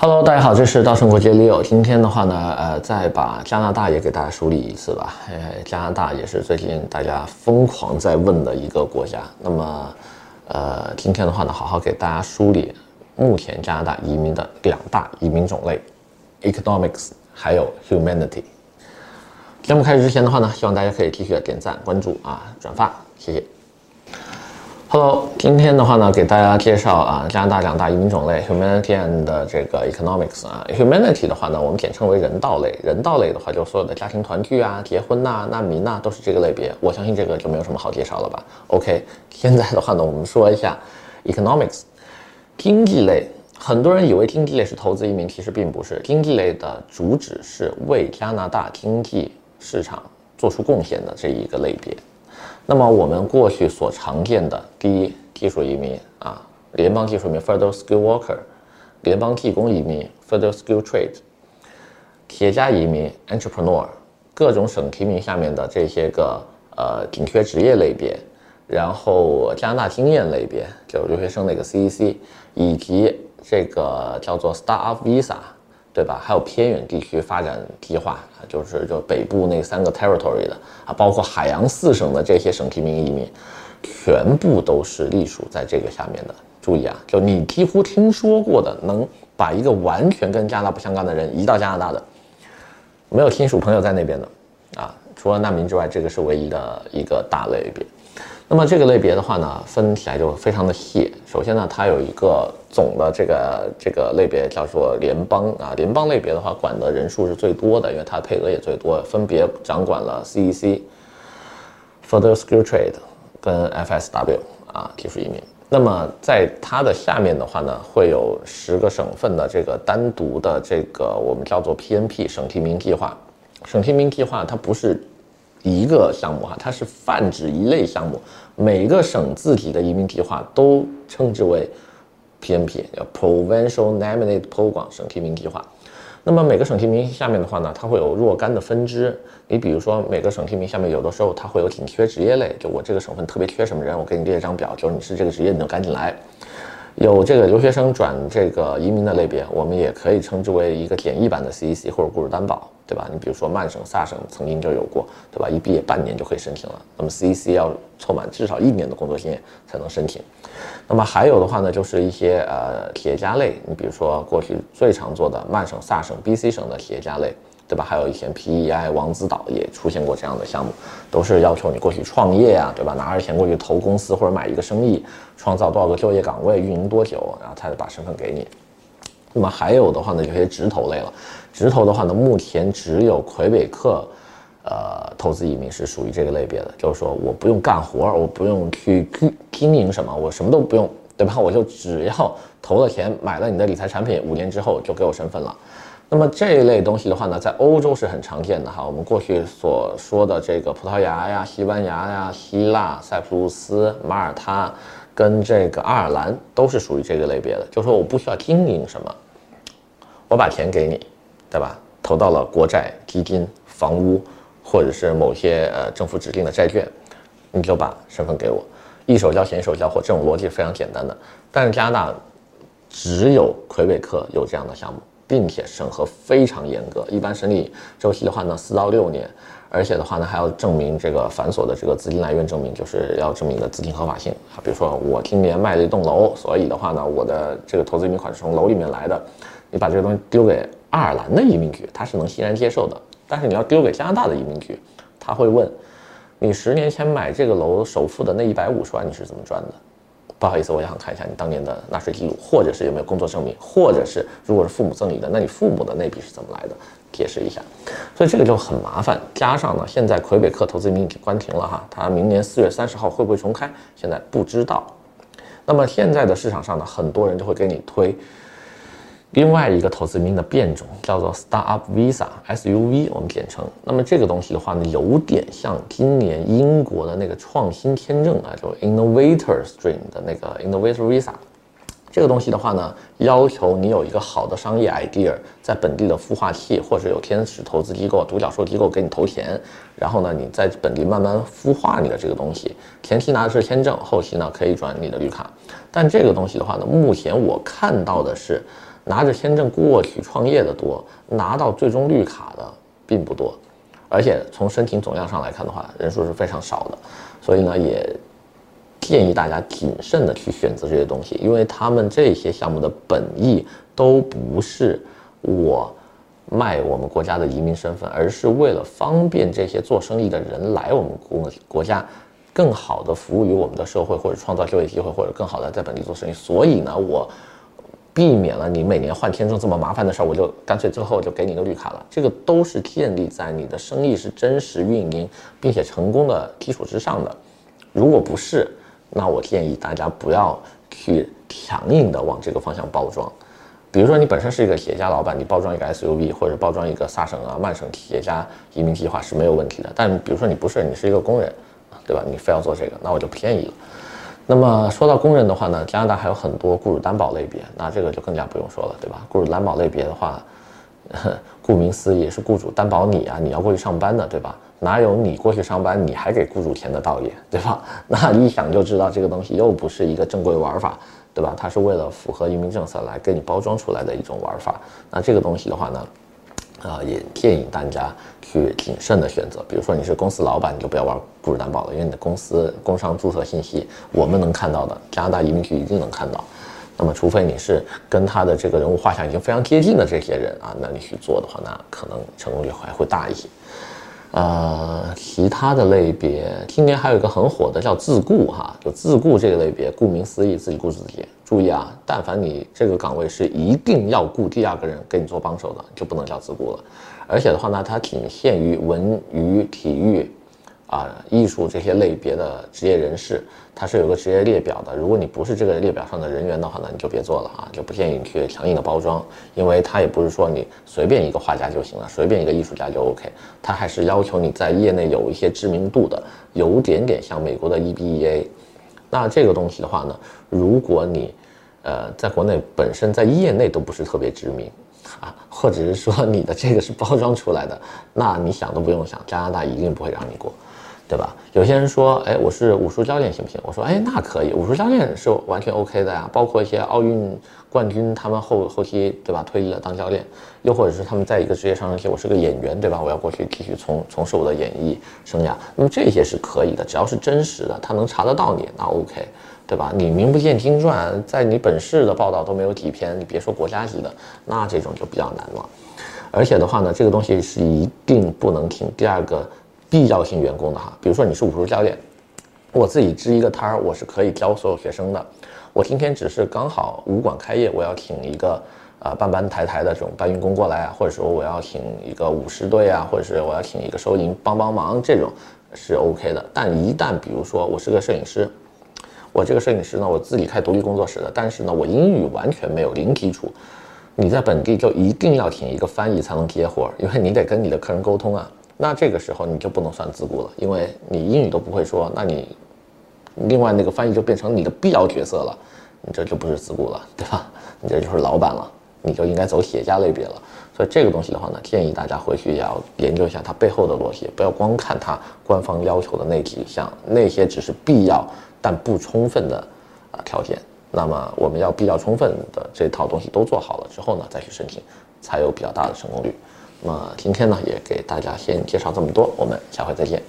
Hello，大家好，这是稻盛国际 Leo。今天的话呢，呃，再把加拿大也给大家梳理一次吧。呃，加拿大也是最近大家疯狂在问的一个国家。那么，呃，今天的话呢，好好给大家梳理目前加拿大移民的两大移民种类：economics 还有 humanity。节目开始之前的话呢，希望大家可以继续点赞、关注啊、转发，谢谢。Hello，今天的话呢，给大家介绍啊加拿大两大移民种类 humanity and 这个 economics 啊。humanity 的话呢，我们简称为人道类。人道类的话，就所有的家庭团聚啊、结婚呐、难民呐，都是这个类别。我相信这个就没有什么好介绍了吧？OK，现在的话呢，我们说一下 economics 经济类。很多人以为经济类是投资移民，其实并不是。经济类的主旨是为加拿大经济市场做出贡献的这一个类别。那么我们过去所常见的第一技术移民啊，联邦技术移民 （Federal Skill Worker），联邦技工移民 （Federal Skill Trade），企业家移民 （Entrepreneur），各种省提名下面的这些个呃紧缺职业类别，然后加拿大经验类别，就是留学生那个 CEC，以及这个叫做 Start-up Visa。对吧？还有偏远地区发展计划，就是就北部那三个 territory 的啊，包括海洋四省的这些省提名移民，全部都是隶属在这个下面的。注意啊，就你几乎听说过的，能把一个完全跟加拿大不相干的人移到加拿大的，没有亲属朋友在那边的啊，除了难民之外，这个是唯一的一个大类别。那么这个类别的话呢，分起来就非常的细。首先呢，它有一个总的这个这个类别叫做联邦啊，联邦类别的话管的人数是最多的，因为它配额也最多，分别掌管了 CEC、Federal Skill Trade 跟 FSW 啊技术移民。那么在它的下面的话呢，会有十个省份的这个单独的这个我们叫做 PNP 省提名计划。省提名计划它不是。一个项目哈，它是泛指一类项目，每个省自己的移民计划都称之为 PNP，叫 Provincial nominate Program 省提名计划。那么每个省提名下面的话呢，它会有若干的分支。你比如说每个省提名下面有的时候它会有紧缺职业类，就我这个省份特别缺什么人，我给你列一张表，就是你是这个职业，你就赶紧来。有这个留学生转这个移民的类别，我们也可以称之为一个简易版的 CEC 或者雇主担保。对吧？你比如说曼省、萨省曾经就有过，对吧？一毕业半年就可以申请了。那么 CEC 要凑满至少一年的工作经验才能申请。那么还有的话呢，就是一些呃企业家类，你比如说过去最常做的曼省、萨省、BC 省的企业家类，对吧？还有一些 PEI 王子岛也出现过这样的项目，都是要求你过去创业啊，对吧？拿着钱过去投公司或者买一个生意，创造多少个就业岗位，运营多久，然后才把身份给你。那么还有的话呢，有些直投类了。直投的话呢，目前只有魁北克，呃，投资移民是属于这个类别的。就是说，我不用干活，我不用去经营什么，我什么都不用，对吧？我就只要投了钱，买了你的理财产品，五年之后就给我身份了。那么这一类东西的话呢，在欧洲是很常见的哈。我们过去所说的这个葡萄牙呀、西班牙呀、希腊、塞浦路斯、马耳他。跟这个爱尔兰都是属于这个类别的，就说我不需要经营什么，我把钱给你，对吧？投到了国债、基金、房屋，或者是某些呃政府指定的债券，你就把身份给我，一手交钱一手交货，这种逻辑非常简单的。但是加拿大只有魁北克有这样的项目，并且审核非常严格，一般审理周期的话呢，四到六年。而且的话呢，还要证明这个繁琐的这个资金来源证明，就是要证明你的资金合法性啊。比如说我今年卖了一栋楼，所以的话呢，我的这个投资移民款是从楼里面来的。你把这个东西丢给爱尔兰的移民局，他是能欣然接受的。但是你要丢给加拿大的移民局，他会问你十年前买这个楼首付的那一百五十万你是怎么赚的？不好意思，我也想看一下你当年的纳税记录，或者是有没有工作证明，或者是如果是父母赠予的，那你父母的那笔是怎么来的？解释一下，所以这个就很麻烦。加上呢，现在魁北克投资移民已经关停了哈，它明年四月三十号会不会重开？现在不知道。那么现在的市场上呢，很多人就会给你推另外一个投资移民的变种，叫做 Start-up Visa（SUV），我们简称。那么这个东西的话呢，有点像今年英国的那个创新签证啊，就 Innovator Stream 的那个 Innovator Visa。这个东西的话呢，要求你有一个好的商业 idea，在本地的孵化器或者有天使投资机构、独角兽机构给你投钱，然后呢，你在本地慢慢孵化你的这个东西。前期拿的是签证，后期呢可以转你的绿卡。但这个东西的话呢，目前我看到的是拿着签证过去创业的多，拿到最终绿卡的并不多，而且从申请总量上来看的话，人数是非常少的，所以呢，也建议大家谨慎的去选择这些东西，因为他们这些项目的本意都不是我卖我们国家的移民身份，而是为了方便这些做生意的人来我们国国家，更好的服务于我们的社会，或者创造就业机会，或者更好的在本地做生意。所以呢，我。避免了你每年换签证这么麻烦的事儿，我就干脆最后就给你个绿卡了。这个都是建立在你的生意是真实运营并且成功的基础之上的。如果不是，那我建议大家不要去强硬的往这个方向包装。比如说你本身是一个企业家老板，你包装一个 SUV 或者包装一个萨省啊、曼省企业家移民计划是没有问题的。但比如说你不是，你是一个工人，对吧？你非要做这个，那我就偏移了。那么说到工人的话呢，加拿大还有很多雇主担保类别，那这个就更加不用说了，对吧？雇主担保类别的话，顾名思义是雇主担保你啊，你要过去上班的，对吧？哪有你过去上班你还给雇主钱的道理，对吧？那一想就知道这个东西又不是一个正规玩法，对吧？它是为了符合移民政策来给你包装出来的一种玩法。那这个东西的话呢，啊，也建议大家去谨慎的选择。比如说你是公司老板，你就不要玩雇主担保了，因为你的公司工商注册信息我们能看到的，加拿大移民局一定能看到。那么除非你是跟他的这个人物画像已经非常接近的这些人啊，那你去做的话，那可能成功率还会大一些。呃，其他的类别，今年还有一个很火的叫自雇哈，就自雇这个类别，顾名思义，自己雇自己。注意啊，但凡你这个岗位是一定要雇第二个人给你做帮手的，就不能叫自雇了。而且的话呢，它仅限于文娱、体育。啊，艺术这些类别的职业人士，它是有个职业列表的。如果你不是这个列表上的人员的话呢，你就别做了啊，就不建议你去强硬的包装，因为它也不是说你随便一个画家就行了，随便一个艺术家就 OK，它还是要求你在业内有一些知名度的，有点点像美国的 EBEA。那这个东西的话呢，如果你呃在国内本身在业内都不是特别知名啊，或者是说你的这个是包装出来的，那你想都不用想，加拿大一定不会让你过。对吧？有些人说，哎，我是武术教练行不行？我说，哎，那可以，武术教练是完全 OK 的呀。包括一些奥运冠军，他们后后期对吧，退役了当教练，又或者是他们在一个职业上升期，我是个演员，对吧？我要过去继续从从事我的演艺生涯。那么这些是可以的，只要是真实的，他能查得到你，那 OK，对吧？你名不见经传，在你本市的报道都没有几篇，你别说国家级的，那这种就比较难了。而且的话呢，这个东西是一定不能停。第二个。必要性员工的哈，比如说你是武术教练，我自己支一个摊儿，我是可以教所有学生的。我今天只是刚好武馆开业，我要请一个呃搬搬抬抬的这种搬运工过来啊，或者说我要请一个舞狮队啊，或者是我要请一个收银帮帮忙，这种是 OK 的。但一旦比如说我是个摄影师，我这个摄影师呢，我自己开独立工作室的，但是呢，我英语完全没有零基础，你在本地就一定要请一个翻译才能接活，因为你得跟你的客人沟通啊。那这个时候你就不能算自雇了，因为你英语都不会说，那你另外那个翻译就变成你的必要角色了，你这就不是自雇了，对吧？你这就是老板了，你就应该走企业家类别了。所以这个东西的话呢，建议大家回去也要研究一下它背后的逻辑，不要光看它官方要求的那几项，那些只是必要但不充分的啊条件。那么我们要必要充分的这套东西都做好了之后呢，再去申请，才有比较大的成功率。那么今天呢，也给大家先介绍这么多，我们下回再见。